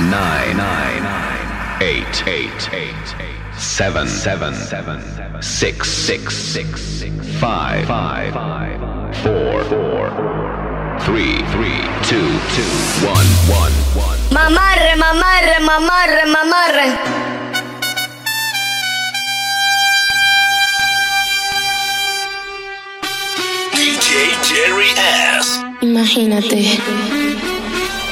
nine, nine, eight, eight, eight, seven, seven, seven, six, six, six, five, five, four, four, three, three, two, two, one, one, one. Mamarre, mamarre, mamarre, mamarre. DJ Jerry S. Imagínate,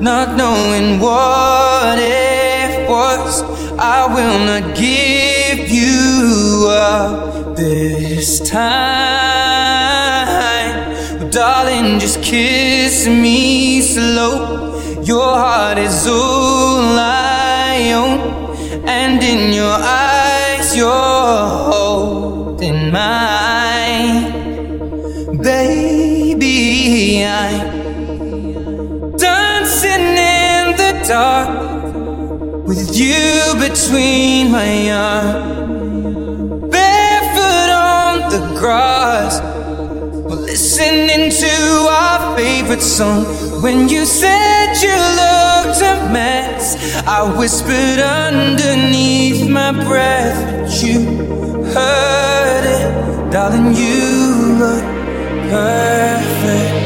not knowing what it was. I will not give you up this time. But darling, just kiss me slow. Your heart is all I own, and in your eyes, you're holding mine. Baby, I'm dark with you between my arms, barefoot on the grass, we're listening to our favorite song. When you said you looked a mess, I whispered underneath my breath, but you heard it, darling. You look perfect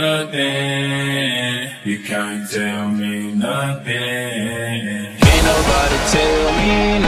Nothing. You can't tell me nothing. Can't nobody tell me nothing.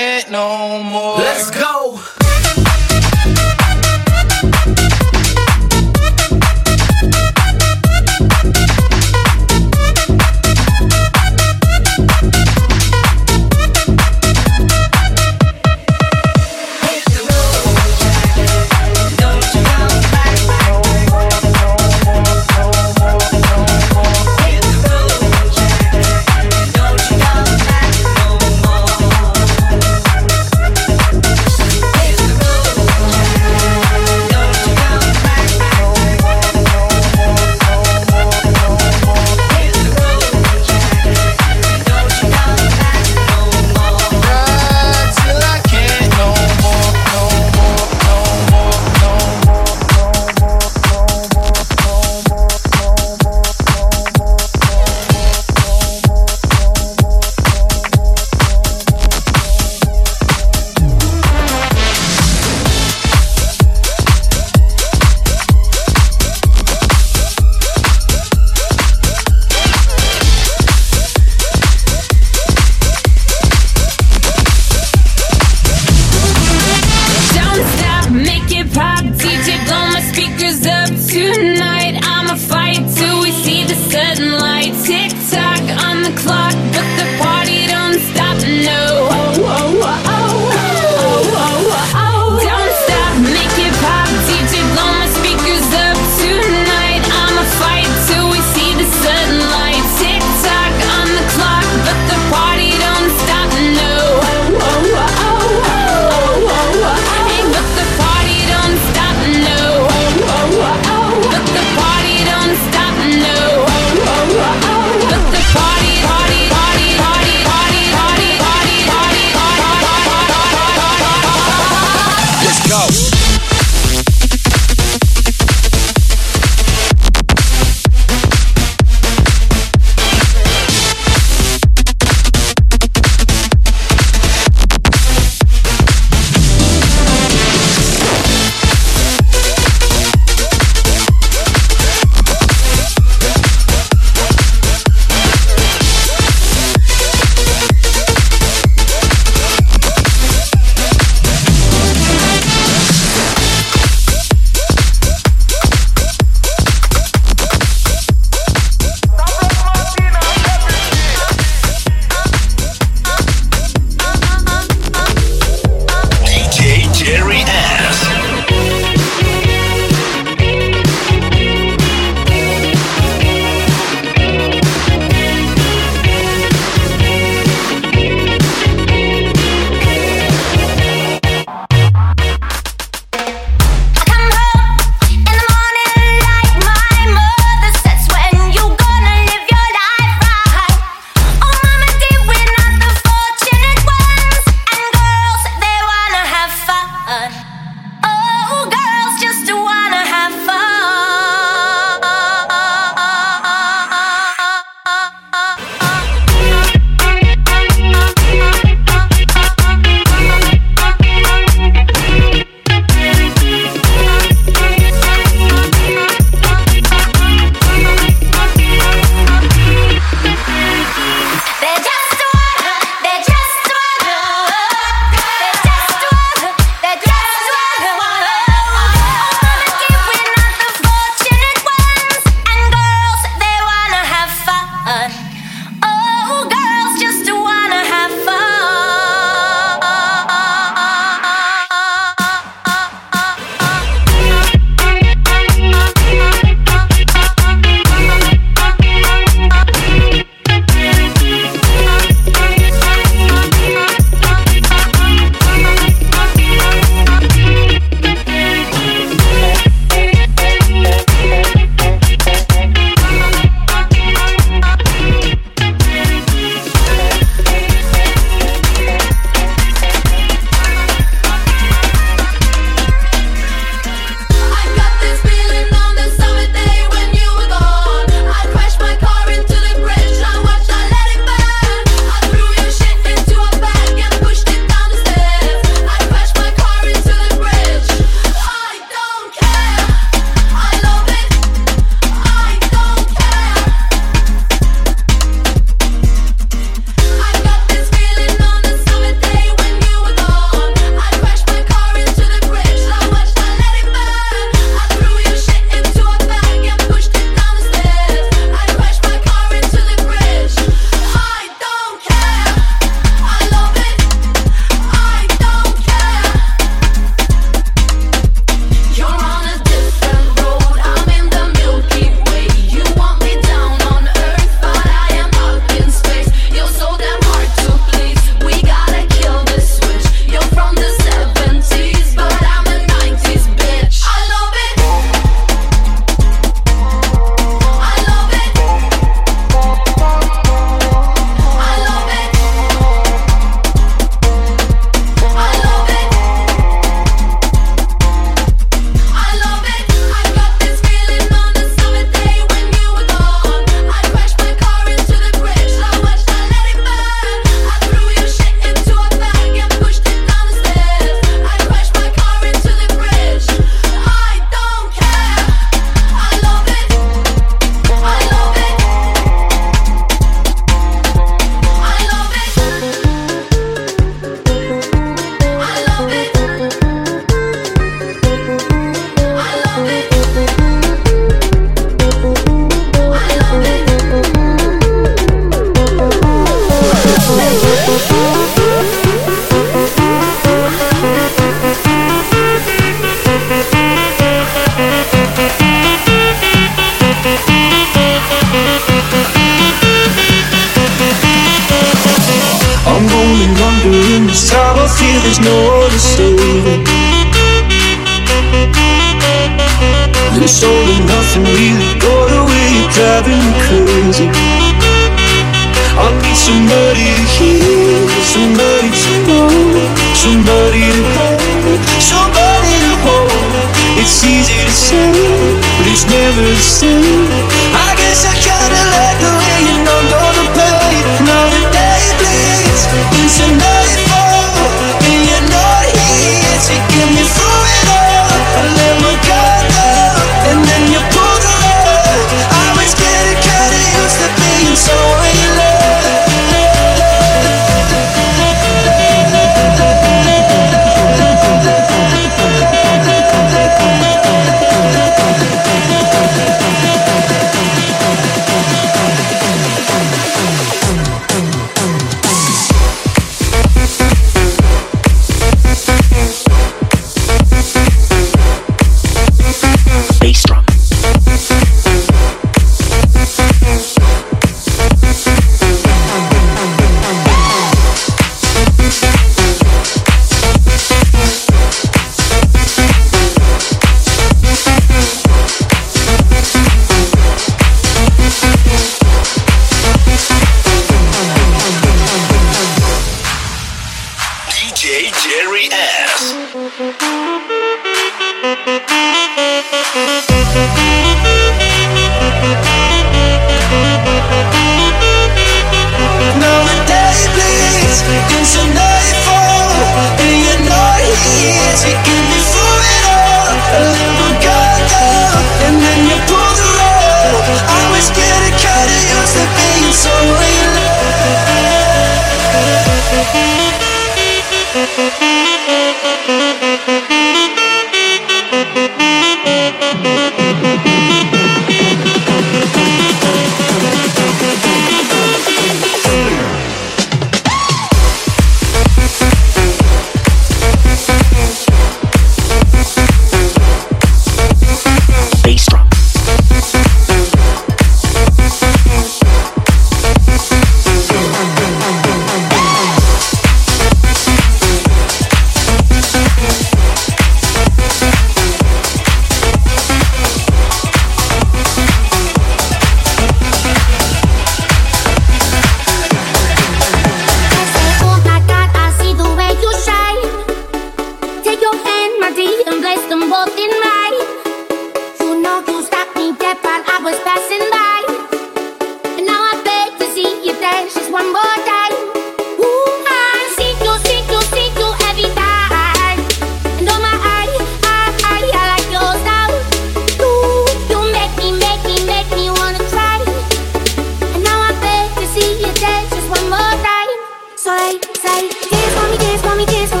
say, say, dance for me, dance for me, dance for me.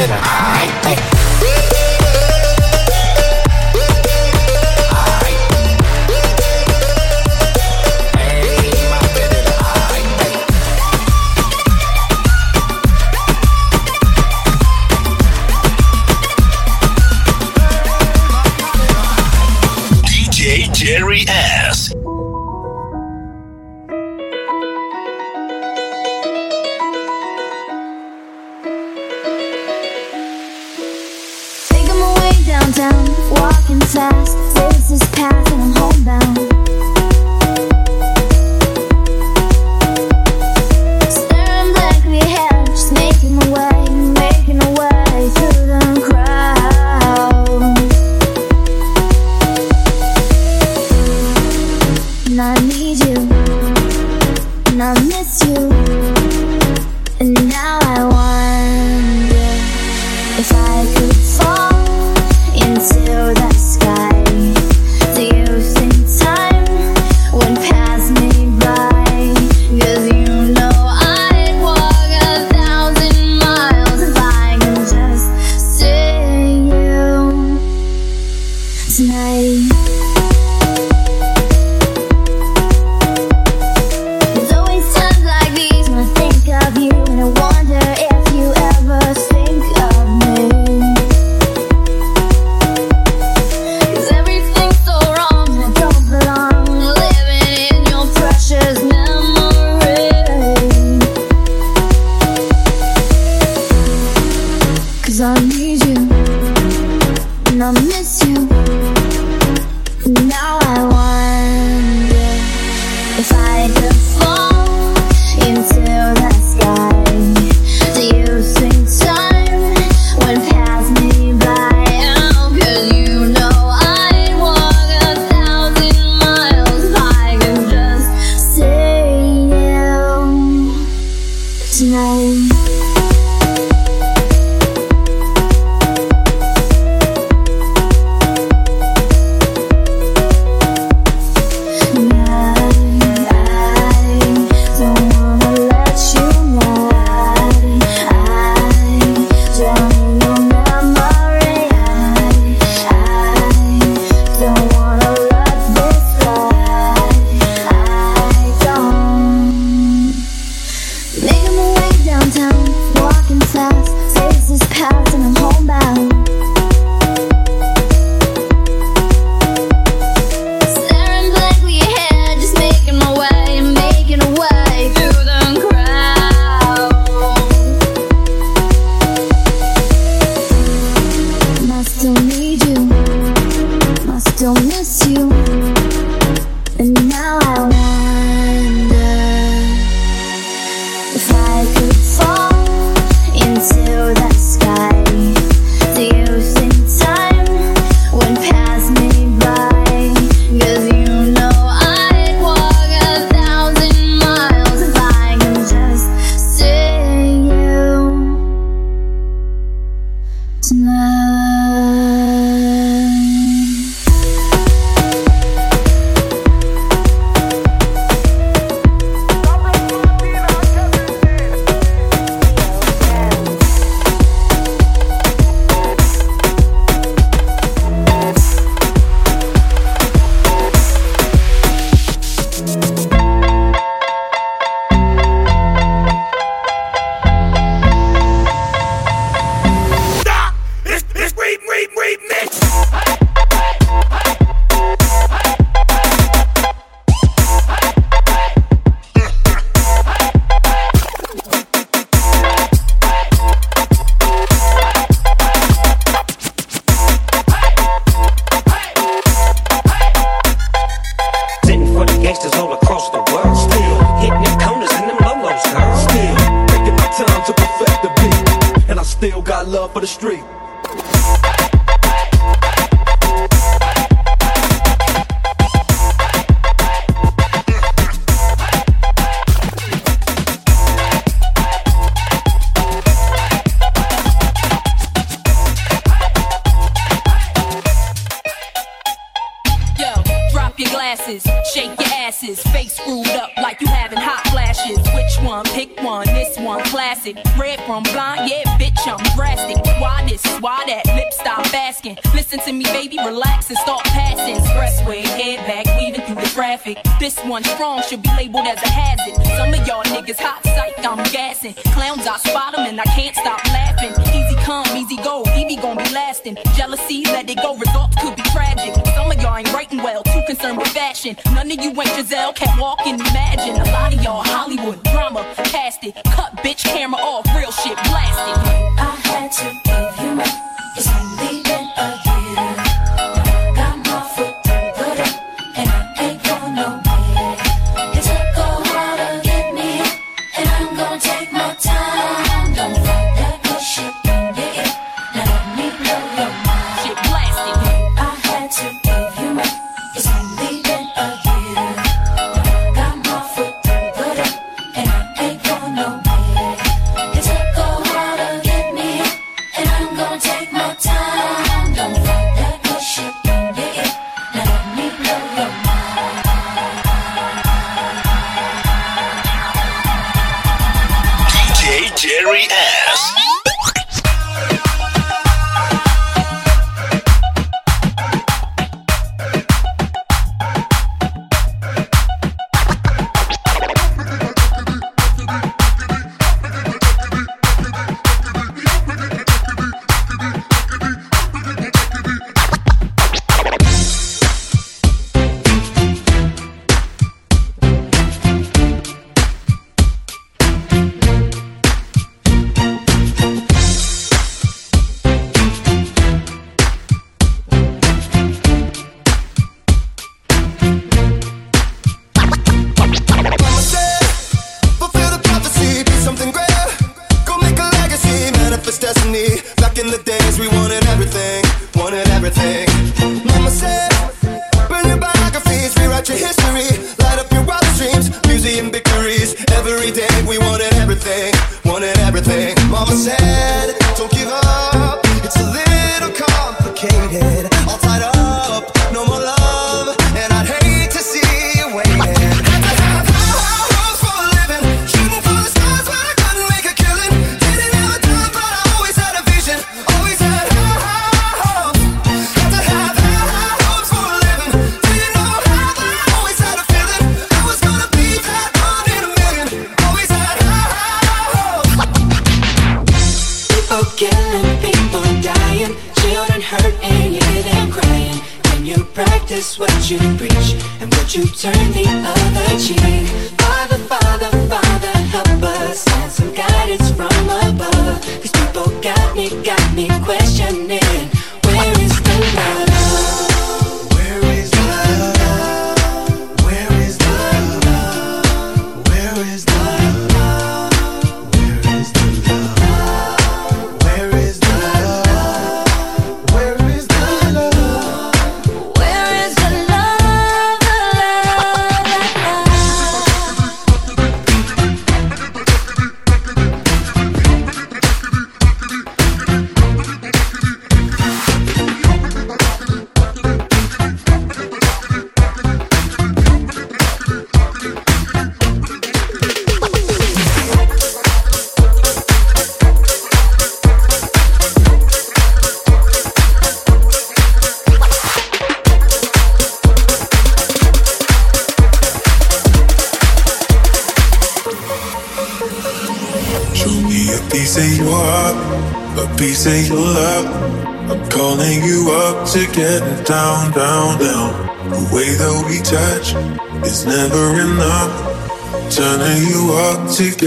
Macarena,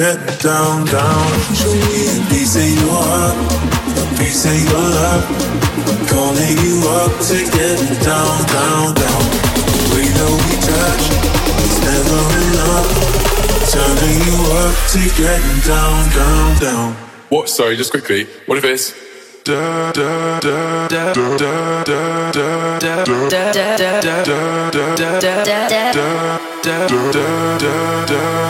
get down, down. Show me a piece of your heart, a piece of your love. I'm calling you up to get down, down, down. We know we touch it's never enough. Turning you up to getting down, down, down. What? Sorry, just quickly. What if it's da da da da da da da da da da da da da da da da da da da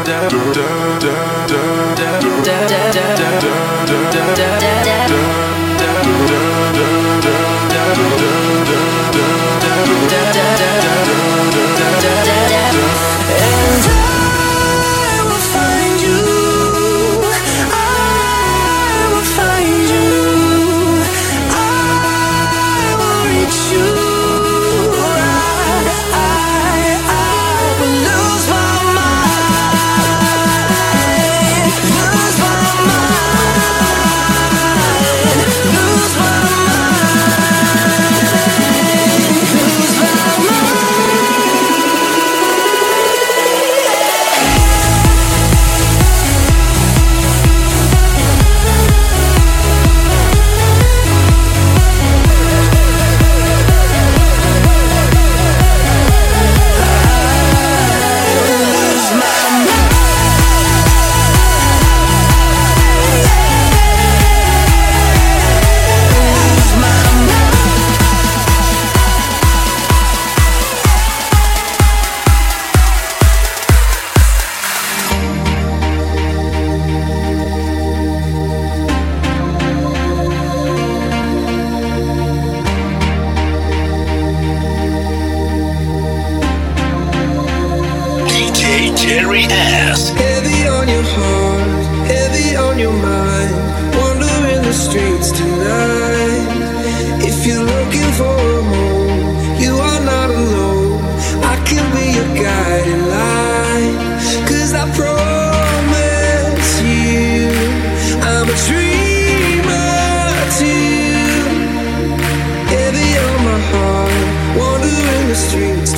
streets